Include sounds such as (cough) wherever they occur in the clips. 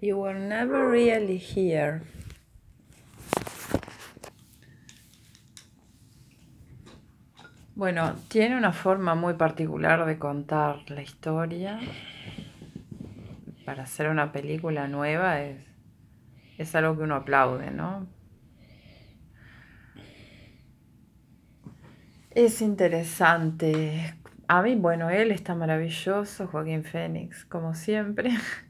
You were never really here. Bueno, tiene una forma muy particular de contar la historia. Para hacer una película nueva es, es algo que uno aplaude, ¿no? Es interesante. A mí, bueno, él está maravilloso, Joaquín Fénix, como siempre. (laughs)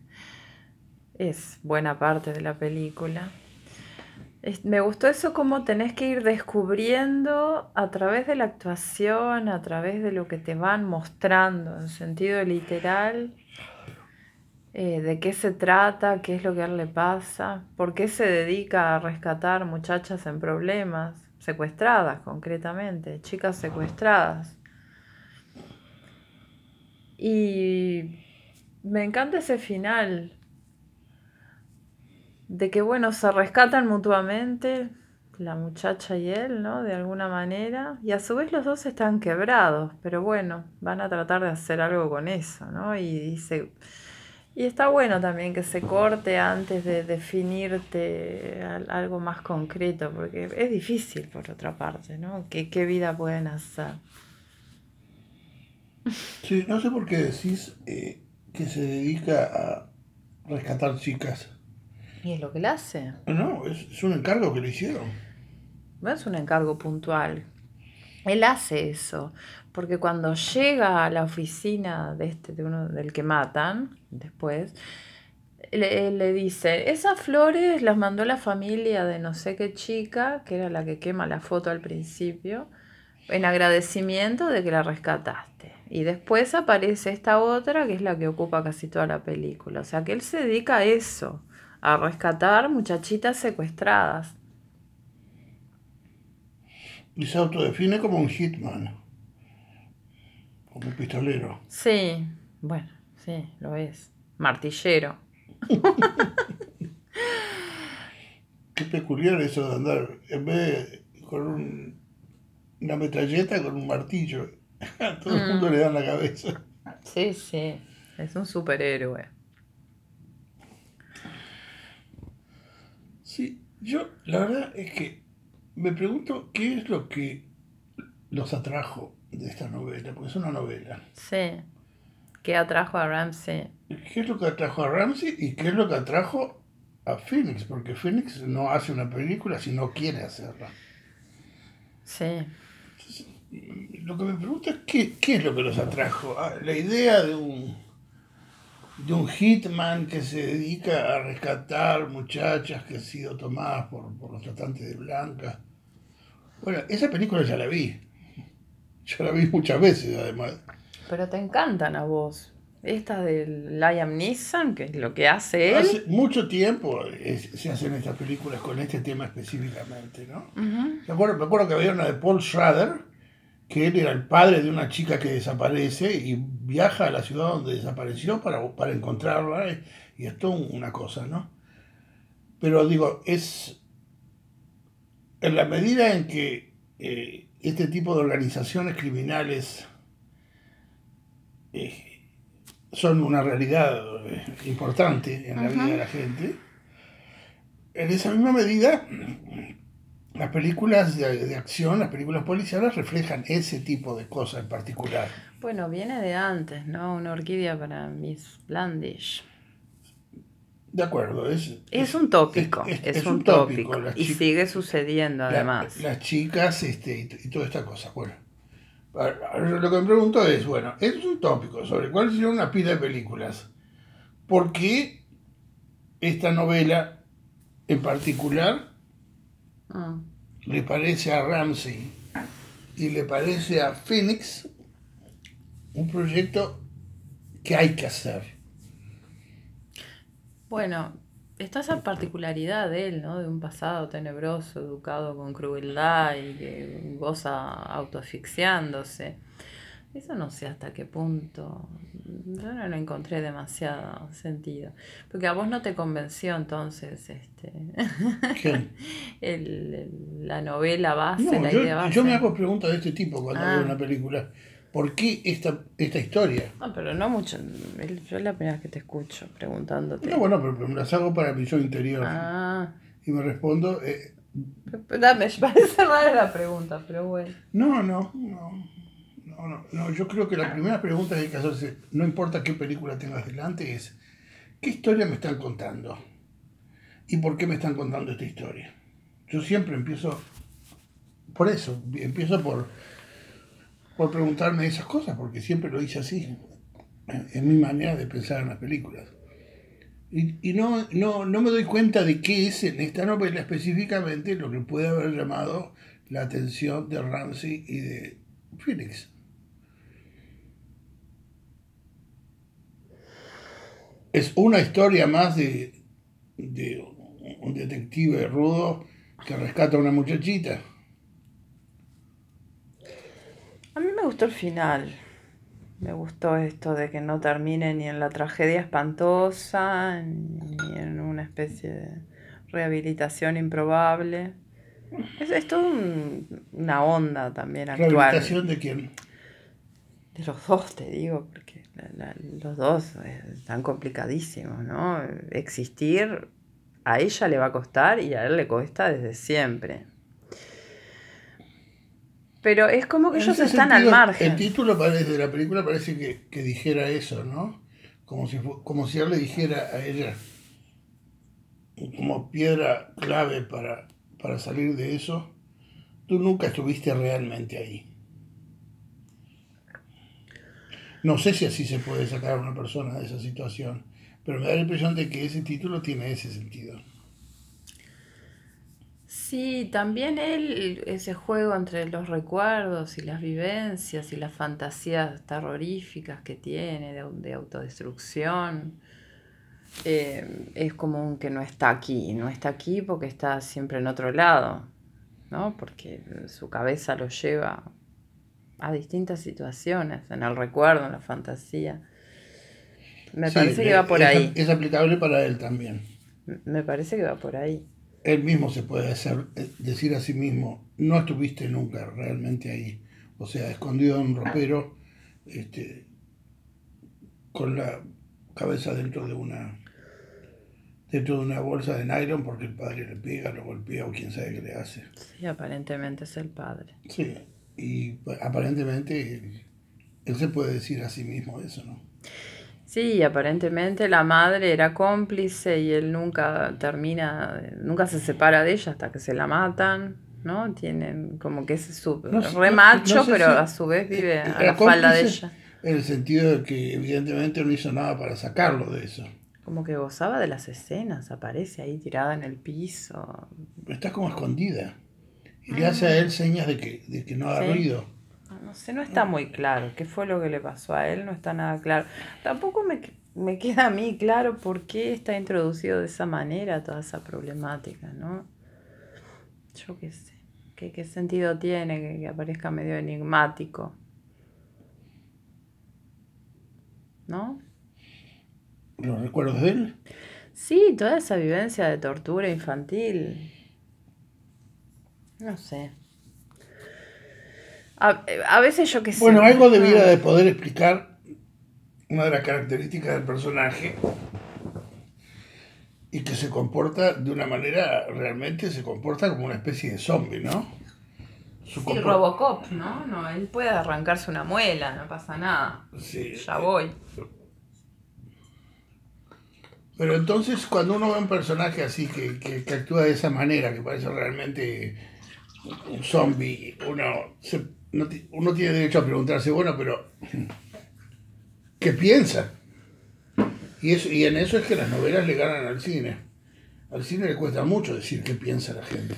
Es buena parte de la película. Me gustó eso como tenés que ir descubriendo a través de la actuación, a través de lo que te van mostrando en sentido literal, eh, de qué se trata, qué es lo que a él le pasa, por qué se dedica a rescatar muchachas en problemas, secuestradas concretamente, chicas secuestradas. Y me encanta ese final, de que, bueno, se rescatan mutuamente la muchacha y él, ¿no? De alguna manera. Y a su vez los dos están quebrados, pero bueno, van a tratar de hacer algo con eso, ¿no? Y, dice y está bueno también que se corte antes de definirte algo más concreto, porque es difícil por otra parte, ¿no? ¿Qué, qué vida pueden hacer? Sí, no sé por qué decís eh, que se dedica a rescatar chicas. ¿Y es lo que le hace? No, es, un encargo que le hicieron. No es un encargo puntual. Él hace eso, porque cuando llega a la oficina de este, de uno del que matan, después, le, le, dice, esas flores las mandó la familia de no sé qué chica, que era la que quema la foto al principio, en agradecimiento de que la rescataste. Y después aparece esta otra, que es la que ocupa casi toda la película. O sea, que él se dedica a eso a rescatar muchachitas secuestradas. Y se autodefine como un hitman, como un pistolero. Sí, bueno, sí, lo es. Martillero. (laughs) Qué peculiar eso de andar, en vez de con una metralleta, con un martillo. (laughs) A todo el mundo mm. le da la cabeza. Sí, sí, es un superhéroe. Sí, yo la verdad es que me pregunto qué es lo que los atrajo de esta novela, porque es una novela. Sí. ¿Qué atrajo a Ramsey? ¿Qué es lo que atrajo a Ramsey y qué es lo que atrajo a Phoenix? Porque Phoenix no hace una película si no quiere hacerla. Sí. lo que me pregunto es qué, qué es lo que los atrajo. Ah, la idea de un de un hitman que se dedica a rescatar muchachas que han sido tomadas por, los tratantes de Blanca. Bueno, esa película ya la vi. Ya la vi muchas veces además. Pero te encantan a vos. Esta de Liam Neeson, que es lo que hace él. Hace mucho tiempo se hacen estas películas con este tema específicamente, ¿no? me, acuerdo, me acuerdo que había una de Paul Schrader, que él era el padre de una chica que desaparece y viaja a la ciudad donde desapareció para, para encontrarla y es una cosa, ¿no? Pero digo, es en la medida en que eh, este tipo de organizaciones criminales eh, son una realidad eh, importante en la vida de la gente, en esa misma medida las películas de, acción, las películas policiales reflejan ese tipo de cosas en particular. Bueno, viene de antes, ¿no? Una orquídea para Miss Blandish. De acuerdo, es, es, un tópico, es, un, tópico. y sigue sucediendo además. las chicas este, y, toda esta cosa. Bueno, lo que me pregunto es, bueno, es un tópico sobre cuál sería una pila de películas. ¿Por qué esta novela en particular Ah. le parece a Ramsey y le parece a Phoenix un proyecto que hay que hacer. Bueno, está esa particularidad de él, ¿no? De un pasado tenebroso, educado con crueldad y que goza autoasfixiándose. Eso no sé hasta qué punto. Yo no lo encontré demasiado sentido. Porque a vos no te convenció entonces este (laughs) el, la novela base, la yo, idea base. Yo me hago preguntas de este tipo cuando veo ah. una película. ¿por qué esta, esta historia? No, pero no mucho. Yo es la primera vez que te escucho preguntándote. No, bueno, pero, me las hago para mi yo interior. Ah. Y me respondo. Eh, Dame, (laughs) parece rara la pregunta, pero bueno. No, no, no. No, no, no, yo creo que la primera pregunta que hay que hacerse, no importa qué película tengas delante, es ¿qué historia me están contando? ¿Y por qué me están contando esta historia? Yo siempre empiezo por eso, empiezo por, por preguntarme esas cosas, porque siempre lo hice así, en mi manera de pensar en las películas. Y, no, no, no me doy cuenta de qué es en esta novela específicamente lo que puede haber llamado la atención de Ramsey y de Phoenix. Es una historia más de, de un detective rudo que rescata a una muchachita. A mí me gustó el final. Me gustó esto de que no termine ni en la tragedia espantosa, ni en una especie de rehabilitación improbable. Es, es todo una onda también actual. ¿Rehabilitación de quién? De los dos, te digo, porque los dos están complicadísimos, ¿no? Existir a ella le va a costar y a él le cuesta desde siempre. Pero es como que ellos están al margen. El título de la película parece que, dijera eso, ¿no? Como si, como si él le dijera a ella, como piedra clave para, para salir de eso, tú nunca estuviste realmente ahí. No sé si así se puede sacar a una persona de esa situación, pero me da la impresión de que ese título tiene ese sentido. Sí, también él, ese juego entre los recuerdos y las vivencias y las fantasías terroríficas que tiene de, autodestrucción, eh, es como que no está aquí, no está aquí porque está siempre en otro lado, ¿no? Porque su cabeza lo lleva a distintas situaciones, en el recuerdo, en la fantasía. Me parece que va por ahí. Es aplicable para él también. Me parece que va por ahí él mismo se puede hacer, eh, decir a sí mismo, no estuviste nunca realmente ahí. O sea, escondido en un ropero, este, con la cabeza dentro de una dentro de una bolsa de nylon porque el padre le pega, lo golpea o quién sabe qué le hace. Sí, aparentemente es el padre. Sí, y aparentemente él se puede decir a sí mismo eso, ¿no? Sí, aparentemente la madre era cómplice y él nunca termina, nunca se separa de ella hasta que se la matan, ¿no? Tienen como que es su re macho, pero a su vez vive a la falda de ella. En el sentido de que evidentemente no hizo nada para sacarlo de eso. Como que gozaba de las escenas, aparece ahí tirada en el piso. Está como escondida. Y le hace a él señas de que, de que no haga ruido. No sé, no está muy claro qué fue lo que le pasó a él, no está nada claro. Tampoco me, queda a mí claro por qué está introducido de esa manera toda esa problemática, ¿no? Yo qué sé, qué, qué sentido tiene que, aparezca medio enigmático. ¿No? ¿Los recuerdos de él? Sí, toda esa vivencia de tortura infantil. No sé. A, veces yo que sé. Bueno, algo debiera de poder explicar una de las características del personaje y que se comporta de una manera, realmente se comporta como una especie de zombie, ¿no? sí, Robocop, ¿no? No, él puede arrancarse una muela, no pasa nada. Sí. Ya voy. Pero entonces cuando uno ve un personaje así que, que actúa de esa manera, que parece realmente un zombie, uno se uno tiene derecho a preguntarse, bueno, pero (laughs) ¿qué piensa? Y, eso, y en eso es que las novelas le ganan al cine. Al cine le cuesta mucho decir qué piensa la gente.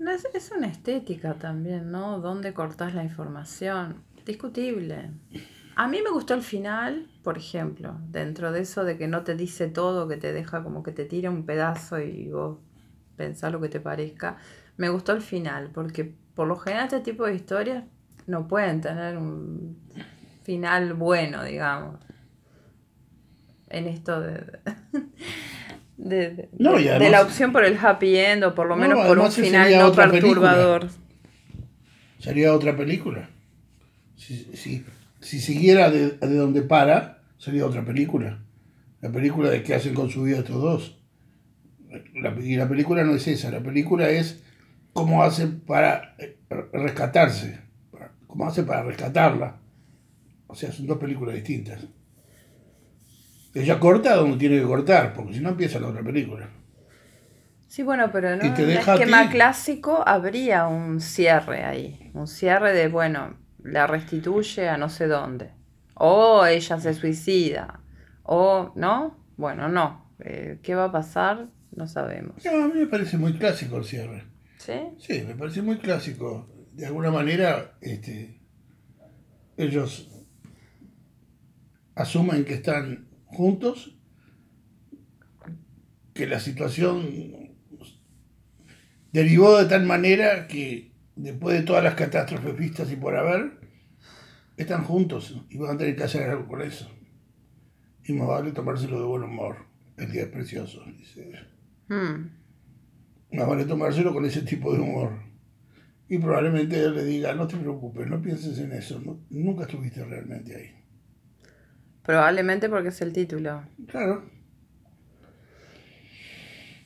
Es, es una estética también, ¿no? ¿Dónde cortás la información? Discutible. A mí me gustó el final, por ejemplo, dentro de eso de que no te dice todo, que te deja como que te tira un pedazo y vos pensás lo que te parezca. Me gustó el final, porque por lo general este tipo de historias no pueden tener un final bueno, digamos. En esto de, (laughs) de, la opción por el happy end o por lo menos por un final no perturbador. Sería otra película. Si, si siguiera de, de donde para, sería otra película. La película de qué hacen con su vida estos dos. La, y la película no es esa, la película es cómo hacen para eh, rescatarse, cómo hacen para rescatarla. O sea, son dos películas distintas. Ella corta donde tiene que cortar, porque si no empieza la otra película. Sí, bueno, pero no en ti. esquema clásico habría un cierre ahí. Un cierre de, bueno, la restituye a no sé dónde. O ella se suicida. O, ¿no? Bueno, no. Eh, ¿Qué va a pasar? No sabemos. No, a mí me parece muy clásico el cierre. ¿Sí? Sí, me parece muy clásico. De alguna manera, este, ellos asumen que están juntos, que la situación derivó de tal manera que después de todas las catástrofes vistas y por haber, están juntos y van a tener que hacer algo con eso. Y más vale tomárselo de buen humor. El día es precioso, dice ella. Hmm. Más vale tomárselo con ese tipo de humor. Y probablemente él le diga, no te preocupes, no pienses en eso, no- nunca estuviste realmente ahí. Probablemente porque es el título. Claro.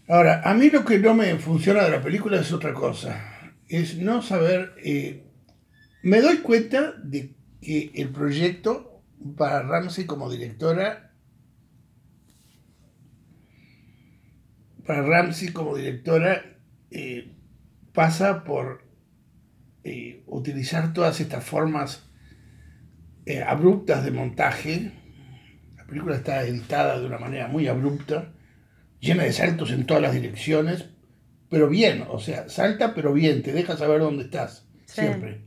Ahora, a mí lo que no me funciona de la película es otra cosa. Es no saber... eh, me doy cuenta de que el proyecto para Ramsey como directora... Para Ramsey como directora eh, pasa por eh, utilizar todas estas formas eh, abruptas de montaje. La película está editada de una manera muy abrupta, llena de saltos en todas las direcciones, pero bien, o sea, salta pero bien, te deja saber dónde estás, Sí. siempre.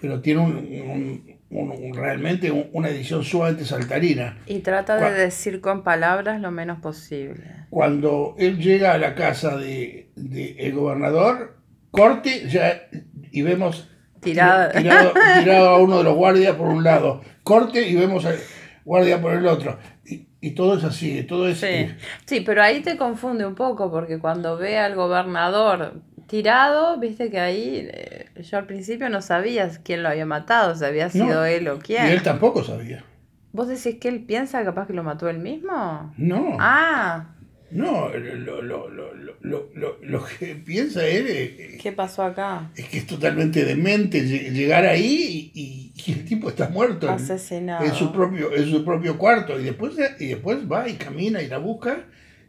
Pero tiene un, un- un- un- realmente un- una edición sumamente saltarina. Y trata de decir con palabras lo menos posible. Cuando él llega a la casa de, de el gobernador, corte ya y vemos (laughs) tirado, tirado a uno de los guardias por un lado, corte y vemos al guardia por el otro. Y, y todo es así, todo es... Sí. eh, sí, pero ahí te confunde un poco porque cuando ve al gobernador tirado, viste que ahí eh, yo al principio no sabías quién lo había matado, si había sido No, él o y quién. él tampoco sabía. ¿Vos decís que él piensa capaz que lo mató él mismo? No, Ah, no, lo, lo- lo- lo- lo- lo- lo que piensa él es, ¿qué pasó acá? es que es totalmente demente lle- llegar ahí y, y- y el tipo está muerto en, Asesinado. en su propio, en su propio cuarto y después, y después va y camina y la busca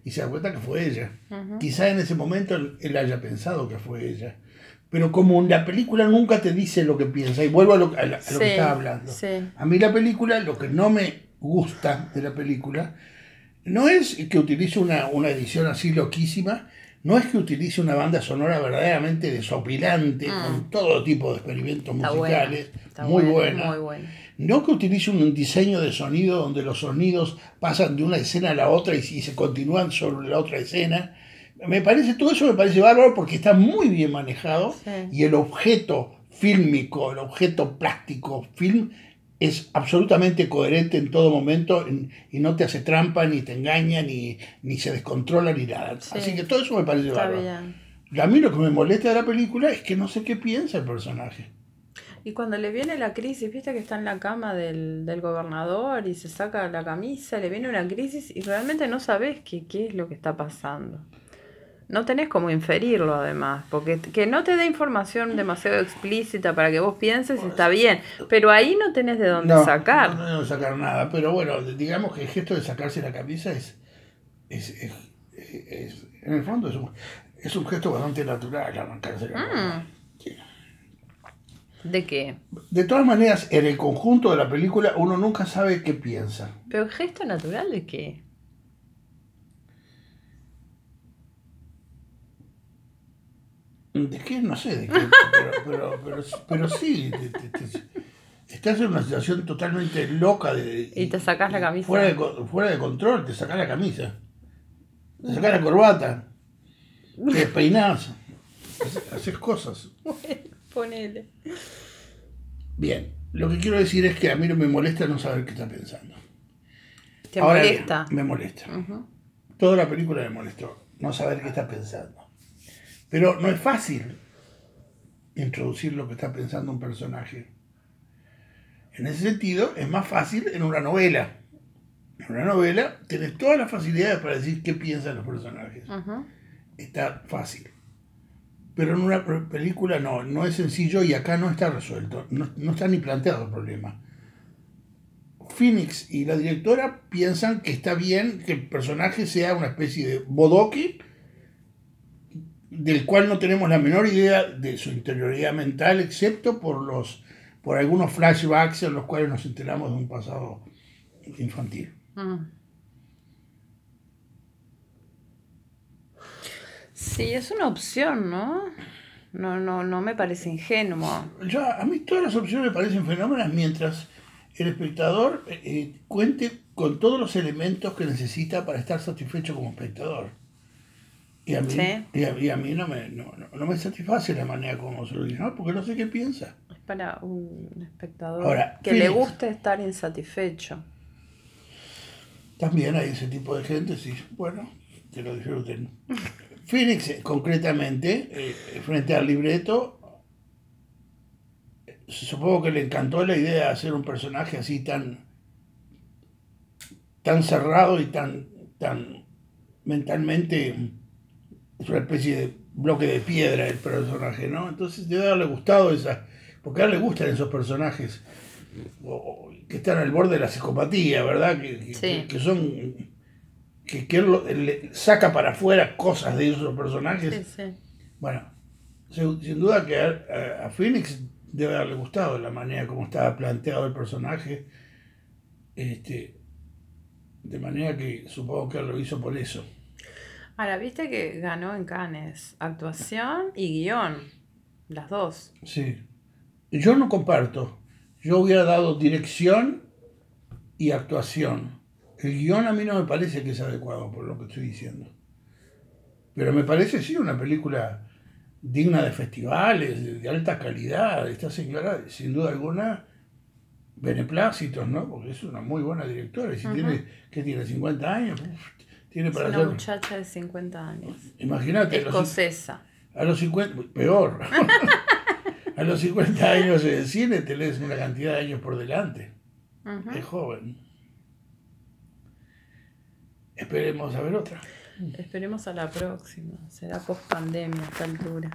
y se da cuenta que fue ella. Ujú. Quizá en ese momento él, él haya pensado que fue ella. Pero como la película nunca te dice lo que piensa, y vuelvo a lo, a la- a lo Sí, que estaba hablando. sí. A mí la película, lo que no me gusta de la película, no es que utilice una, una edición así loquísima, no es que utilice una banda sonora verdaderamente desopilante, con todo tipo de experimentos Mm. Está musicales, está muy buena, buena. Muy buena. No que utilice un diseño de sonido donde los sonidos pasan de una escena a la otra y, y se continúan sobre la otra escena. Me parece, todo eso me parece bárbaro porque está muy bien manejado Sí. y el objeto fílmico, el objeto plástico, film, es absolutamente coherente en todo momento en- y no te hace trampa, ni te engaña, ni, ni se descontrola, ni nada. Sí. Así que todo eso me parece bárbaro. bien. A mí lo que me molesta de la película es que no sé qué piensa el personaje. Y cuando le viene la crisis, viste que está en la cama del, del gobernador y se saca la camisa, le viene una crisis y realmente no sabes qué, qué es lo que está pasando. No tenés como inferirlo además, porque que no te dé información demasiado explícita para que vos pienses está bien, pero ahí no tenés de dónde No, sacar. No, no sacar nada, pero bueno, digamos que el gesto de sacarse la camisa es, es, es- es- en el fondo es un, es un gesto bastante natural arrancarse la Mm. camisa. ¿De qué? De todas maneras, en el conjunto de la película uno nunca sabe qué piensa. ¿Pero gesto natural de qué? ¿De qué? No sé, de qué, pero, pero, pero, pero sí, te- te- te- estás en una situación totalmente loca de, Y te sacás la camisa. Fuera de, fuera de control, te sacás la camisa, te sacás la corbata, te despeinás, haces- haces cosas. Ponele. Bien, lo que quiero decir es que a mí no me molesta no saber qué está pensando. ¿Te Ahora bien, molesta? me molesta. Toda la película me molestó, no saber qué está pensando. Pero no es fácil introducir lo que está pensando un personaje En ese sentido, es más fácil en una novela. En una novela tenés todas las facilidades para decir qué piensan los personajes. Está fácil. Pero en una película no, no es sencillo y acá no está resuelto. No, no está ni planteado el problema. Phoenix y la directora piensan que está bien que el personaje sea una especie de bodoque del cual no tenemos la menor idea de su interioridad mental, excepto por los por algunos flashbacks en los cuales nos enteramos de un pasado infantil. Mm. Sí, es una opción, ¿no? No, no, no me parece ingenuo. a mí todas las opciones me parecen fenómenas mientras el espectador eh, eh, cuente con todos los elementos que necesita para estar satisfecho como espectador. Y a mí, y a, mí no, me, no, no, me satisface la manera como se lo dice, ¿no? porque no sé qué piensa. Es para un espectador que le guste estar insatisfecho. También hay ese tipo de gente, sí, bueno, que lo disfruten. (laughs) Phoenix, eh, concretamente, frente al libreto, supongo que le encantó la idea de hacer un personaje así tan, tan cerrado y tan, tan mentalmente, es una especie de bloque de piedra el personaje, ¿no? Entonces debe haberle gustado esa, porque a él le gustan esos personajes que están al borde de la psicopatía, ¿verdad? Que, que, son, que, que él, le saca para afuera cosas de esos personajes. Bueno, sin, duda que a, a Phoenix debe haberle gustado la manera como estaba planteado el personaje. Este, de manera que supongo que lo hizo por eso. Ahora, viste que ganó en Cannes actuación y guion, las dos. Sí. Yo no comparto. Yo hubiera dado dirección y actuación. El guion a mí no me parece que es adecuado por lo que estoy diciendo. Pero me parece sí una película digna de festivales, de, alta calidad. Esta señora, sin duda alguna, beneplácitos, ¿no? Porque es una muy buena directora. Y si tiene, ¿qué tiene? ¿50 años? tiene para es una muchacha de 50 años. Imagínate. Escocesa. A los 50, peor. (laughs) a los 50 años en el cine te lees una cantidad de años por delante. Es joven. Esperemos a ver otra. Esperemos a la próxima. Será post pandemia a esta altura.